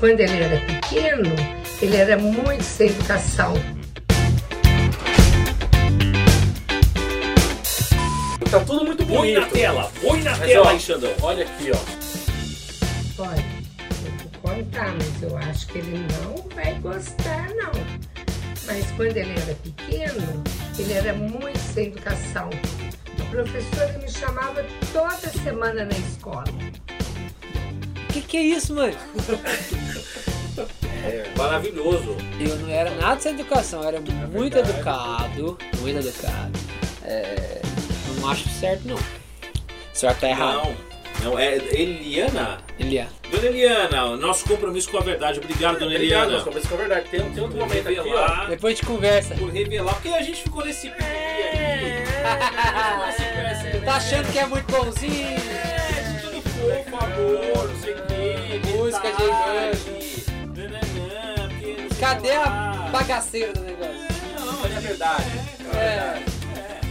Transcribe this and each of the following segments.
quando ele era pequeno, ele era muito sem educação. Tá tudo muito Põe bonito. na tela, põe na Mas, tela ó, aí, Xandão. Olha aqui, ó. Olha, eu vou contar, mas eu acho que ele não vai gostar, não. Mas quando ele era pequeno, ele era muito sem educação. A professora me chamava toda semana na escola. Que que é isso, mãe? Maravilhoso. Eu não era nada sem educação, eu era muito educado, muito educado. É, não acho certo não. O senhor tá errado. Não, não, é Eliana. Eliana. Dona Eliana, nosso compromisso com a verdade. Obrigado, Dona Obrigado, Eliana. mas começa com a verdade. Tem, tem outro momento aqui, ó. revelar, Depois a gente conversa. por revelar, porque a gente ficou nesse aí. Tá achando que é muito bonzinho? É, fofo, amor, não sei o quê. Música de nananã, porque não sei Cadê que a bagaceira do negócio? Não, Olha a verdade. É. verdade.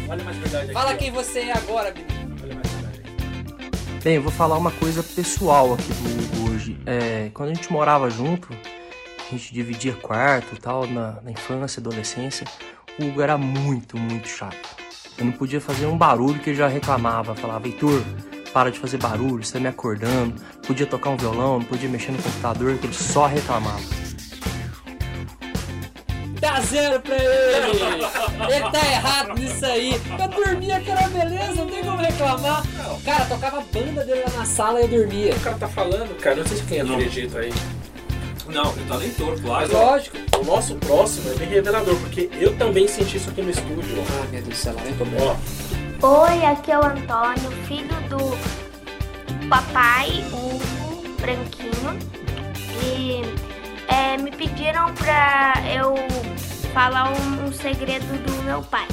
Olha mais verdade aqui. Fala ó. quem você é agora, menino. Olha mais verdade aqui. Bem, eu vou falar uma coisa pessoal aqui do Hugo hoje. É, quando a gente morava junto, a gente dividia quarto e tal, na, na infância, adolescência, o Hugo era muito, muito chato. Eu não podia fazer um barulho que ele já reclamava. Falava, Heitor, para de fazer barulho, você tá me acordando. Podia tocar um violão, não podia mexer no computador, que ele só reclamava. Dá zero pra ele! Ele tá errado nisso aí. Eu dormia que era beleza, não tem como reclamar. Cara, tocava a banda dele lá na sala e eu dormia. O cara tá falando, cara, não sei se quem acredita aí. Não, eu talentor, claro. Mas, ó, Lógico. o nosso próximo é bem revelador, porque eu também senti isso aqui no estúdio. Ah, meu Deus do céu, comigo. Ó, Oi, aqui é o Antônio, filho do papai, Hugo, branquinho. E é, me pediram pra eu falar um, um segredo do meu pai.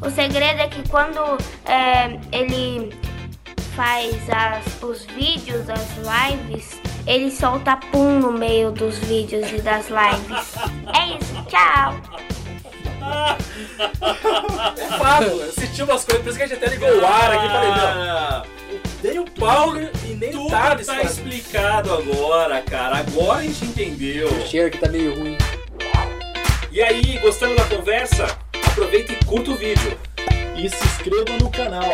O segredo é que quando é, ele faz as- os vídeos, as lives, ele solta pum no meio dos vídeos e das lives. É isso, tchau! É fato, eu senti umas coisas, por isso que a gente até ligou o ar aqui e falei, não, Ah, nem o Paulo e nem Tudo o Thales tá fazem. explicado agora, cara. Agora a gente entendeu. O cheiro aqui tá meio ruim. E aí, gostando da conversa? Aproveita e curta o vídeo. E se inscreva no canal.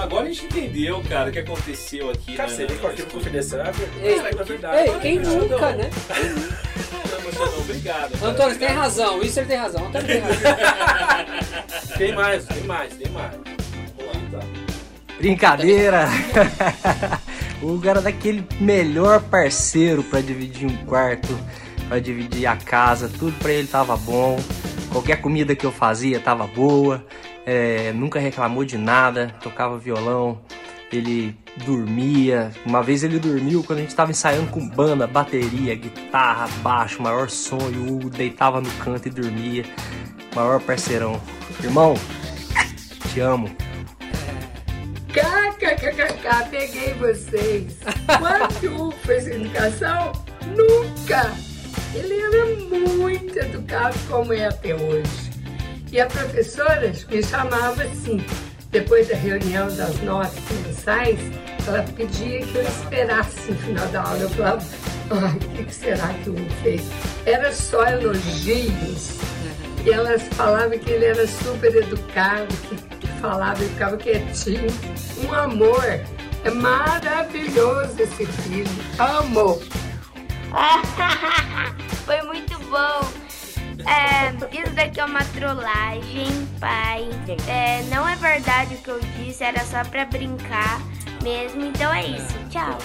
Agora a gente entendeu, cara, o que aconteceu aqui. Cara, né, você vê com aquilo confidencial, é verdade, é. Ei, quem nunca, né? Xandão, obrigado. cara. Antônio, você tem razão, isso ele tem razão. Antônio tem razão. Tem mais, tem mais, tem mais. Vamos lá, tá. Brincadeira! o Hugo era daquele melhor parceiro pra dividir um quarto, pra dividir a casa, tudo pra ele tava bom. Qualquer comida que eu fazia tava boa, é, nunca reclamou de nada, tocava violão, ele dormia. Uma vez ele dormiu quando a gente tava ensaiando com banda, bateria, guitarra, baixo, maior som, e o Hugo deitava no canto e dormia. Maior parceirão. Irmão, te amo. KKKKK, peguei vocês. Quando fez educação? Nunca. Ele era muito educado como é até hoje. E a professora me chamava assim, depois da reunião das notas mensais, ela pedia que eu esperasse no final da aula. Eu falava, ai, o que será que Hugo fez? Era só elogios. E elas falavam que ele era super educado, que falava e ficava quietinho. Um amor. É maravilhoso esse filho. Amo. Foi muito bom. É, isso daqui é uma trollagem, pai. É, não é verdade o que eu disse, era só pra brincar mesmo. Então é isso. Tchau.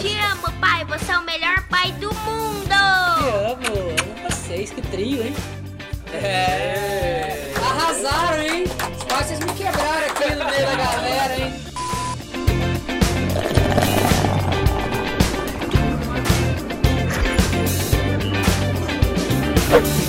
Te amo, pai. Você é o melhor pai do mundo. Te amo, amo vocês, que trio, hein? É. Tchau.